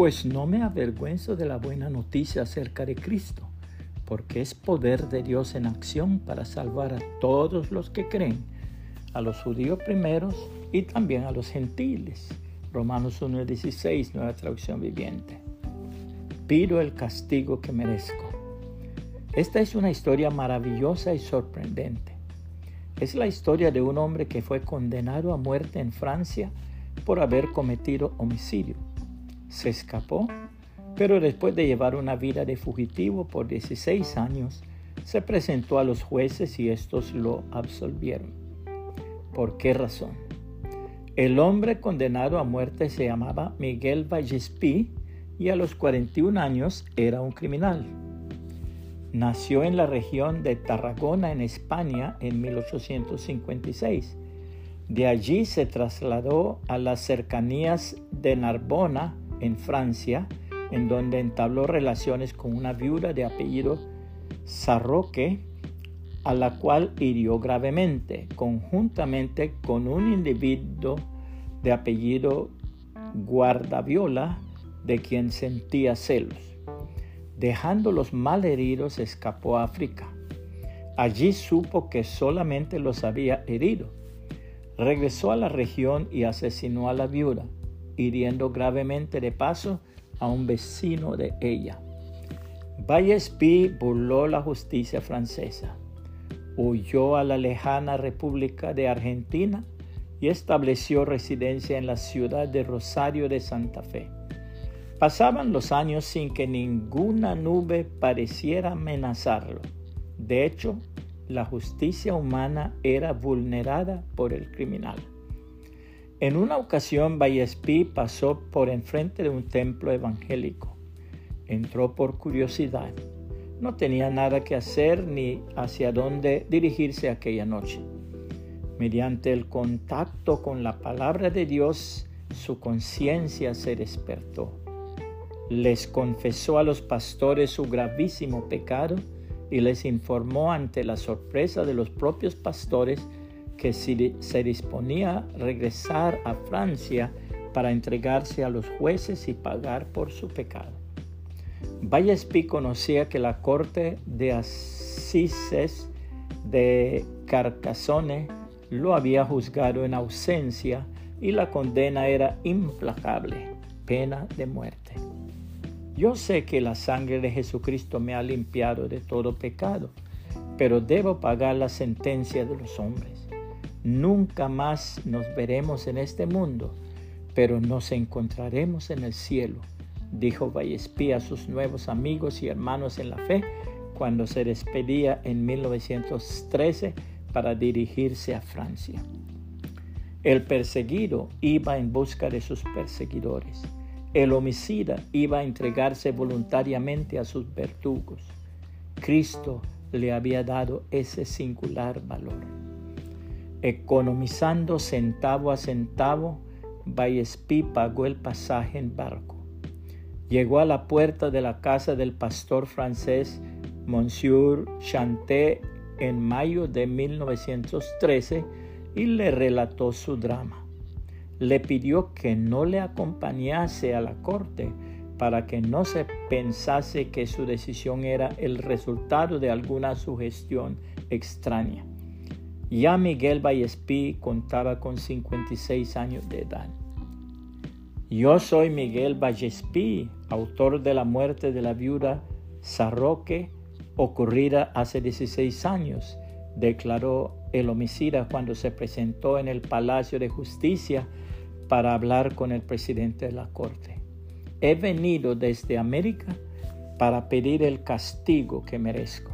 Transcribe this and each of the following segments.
Pues no me avergüenzo de la buena noticia acerca de Cristo, porque es poder de Dios en acción para salvar a todos los que creen, a los judíos primeros y también a los gentiles. Romanos 1.16, nueva traducción viviente. Pido el castigo que merezco. Esta es una historia maravillosa y sorprendente. Es la historia de un hombre que fue condenado a muerte en Francia por haber cometido homicidio se escapó, pero después de llevar una vida de fugitivo por 16 años, se presentó a los jueces y estos lo absolvieron. ¿Por qué razón? El hombre condenado a muerte se llamaba Miguel Vallespí y a los 41 años era un criminal. Nació en la región de Tarragona, en España, en 1856. De allí se trasladó a las cercanías de Narbona, en Francia, en donde entabló relaciones con una viuda de apellido Sarroque, a la cual hirió gravemente, conjuntamente con un individuo de apellido Guardaviola, de quien sentía celos. Dejando los malheridos, escapó a África. Allí supo que solamente los había herido. Regresó a la región y asesinó a la viuda hiriendo gravemente de paso a un vecino de ella. Vallespí burló la justicia francesa, huyó a la lejana República de Argentina y estableció residencia en la ciudad de Rosario de Santa Fe. Pasaban los años sin que ninguna nube pareciera amenazarlo. De hecho, la justicia humana era vulnerada por el criminal. En una ocasión, Vallespí pasó por enfrente de un templo evangélico. Entró por curiosidad. No tenía nada que hacer ni hacia dónde dirigirse aquella noche. Mediante el contacto con la palabra de Dios, su conciencia se despertó. Les confesó a los pastores su gravísimo pecado y les informó ante la sorpresa de los propios pastores que se disponía a regresar a Francia para entregarse a los jueces y pagar por su pecado. Vallespí conocía que la corte de Asises de Carcassonne lo había juzgado en ausencia y la condena era implacable, pena de muerte. Yo sé que la sangre de Jesucristo me ha limpiado de todo pecado, pero debo pagar la sentencia de los hombres. Nunca más nos veremos en este mundo, pero nos encontraremos en el cielo, dijo Vallespí a sus nuevos amigos y hermanos en la fe cuando se despedía en 1913 para dirigirse a Francia. El perseguido iba en busca de sus perseguidores. El homicida iba a entregarse voluntariamente a sus verdugos. Cristo le había dado ese singular valor. Economizando centavo a centavo, Vallespí pagó el pasaje en barco. Llegó a la puerta de la casa del pastor francés Monsieur Chanté en mayo de 1913 y le relató su drama. Le pidió que no le acompañase a la corte para que no se pensase que su decisión era el resultado de alguna sugestión extraña. Ya Miguel Vallespí contaba con 56 años de edad. Yo soy Miguel Vallespí, autor de la muerte de la viuda Sarroque, ocurrida hace 16 años, declaró el homicida cuando se presentó en el Palacio de Justicia para hablar con el presidente de la Corte. He venido desde América para pedir el castigo que merezco.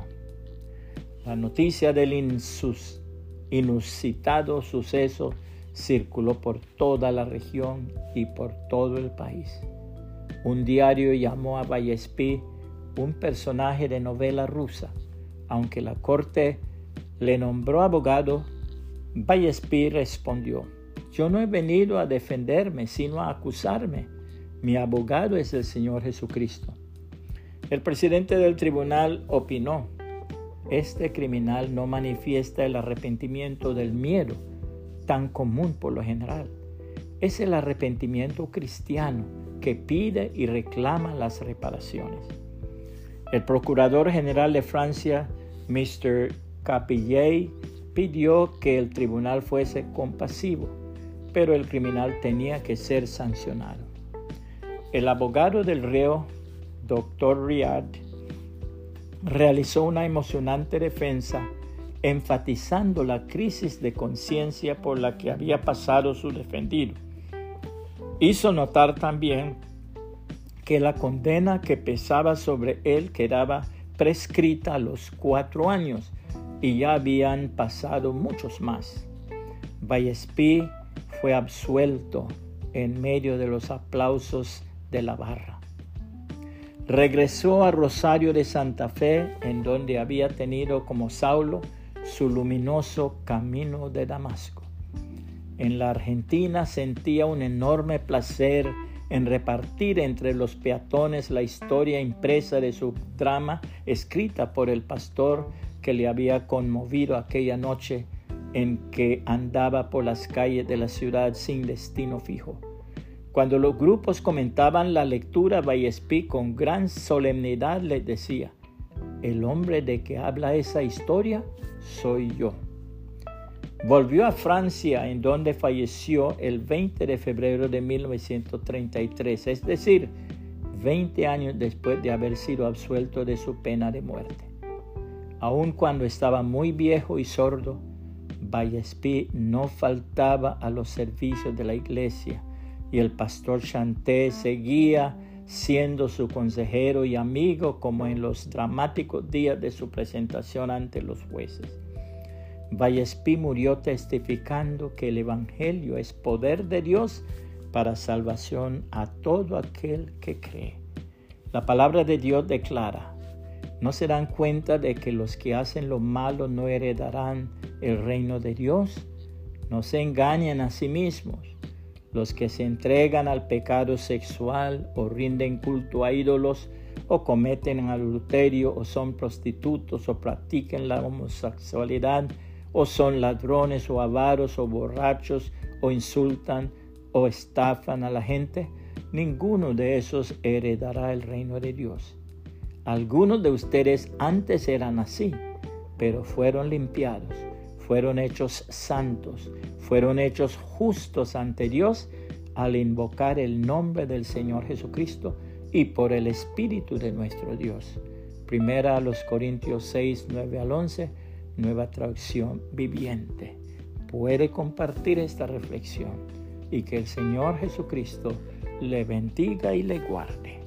La noticia del insus inusitado suceso circuló por toda la región y por todo el país. Un diario llamó a Vallespí un personaje de novela rusa. Aunque la corte le nombró abogado, Vallespí respondió, yo no he venido a defenderme, sino a acusarme. Mi abogado es el Señor Jesucristo. El presidente del tribunal opinó, este criminal no manifiesta el arrepentimiento del miedo, tan común por lo general. Es el arrepentimiento cristiano que pide y reclama las reparaciones. El procurador general de Francia, Mr. Capillet, pidió que el tribunal fuese compasivo, pero el criminal tenía que ser sancionado. El abogado del reo, Dr. Riad, realizó una emocionante defensa enfatizando la crisis de conciencia por la que había pasado su defendido. Hizo notar también que la condena que pesaba sobre él quedaba prescrita a los cuatro años y ya habían pasado muchos más. Vallespí fue absuelto en medio de los aplausos de la barra. Regresó a Rosario de Santa Fe, en donde había tenido como Saulo su luminoso camino de Damasco. En la Argentina sentía un enorme placer en repartir entre los peatones la historia impresa de su drama escrita por el pastor que le había conmovido aquella noche en que andaba por las calles de la ciudad sin destino fijo. Cuando los grupos comentaban la lectura, Vallespí con gran solemnidad les decía, el hombre de que habla esa historia soy yo. Volvió a Francia, en donde falleció el 20 de febrero de 1933, es decir, 20 años después de haber sido absuelto de su pena de muerte. Aun cuando estaba muy viejo y sordo, Vallespí no faltaba a los servicios de la iglesia y el pastor Chanté seguía siendo su consejero y amigo como en los dramáticos días de su presentación ante los jueces. Vallespí murió testificando que el Evangelio es poder de Dios para salvación a todo aquel que cree. La palabra de Dios declara, no se dan cuenta de que los que hacen lo malo no heredarán el reino de Dios. No se engañen a sí mismos. Los que se entregan al pecado sexual o rinden culto a ídolos o cometen adulterio o son prostitutos o practiquen la homosexualidad o son ladrones o avaros o borrachos o insultan o estafan a la gente, ninguno de esos heredará el reino de Dios. Algunos de ustedes antes eran así, pero fueron limpiados fueron hechos santos, fueron hechos justos ante Dios al invocar el nombre del Señor Jesucristo y por el Espíritu de nuestro Dios. Primera a los Corintios 6, 9 al 11, nueva traducción viviente. Puede compartir esta reflexión y que el Señor Jesucristo le bendiga y le guarde.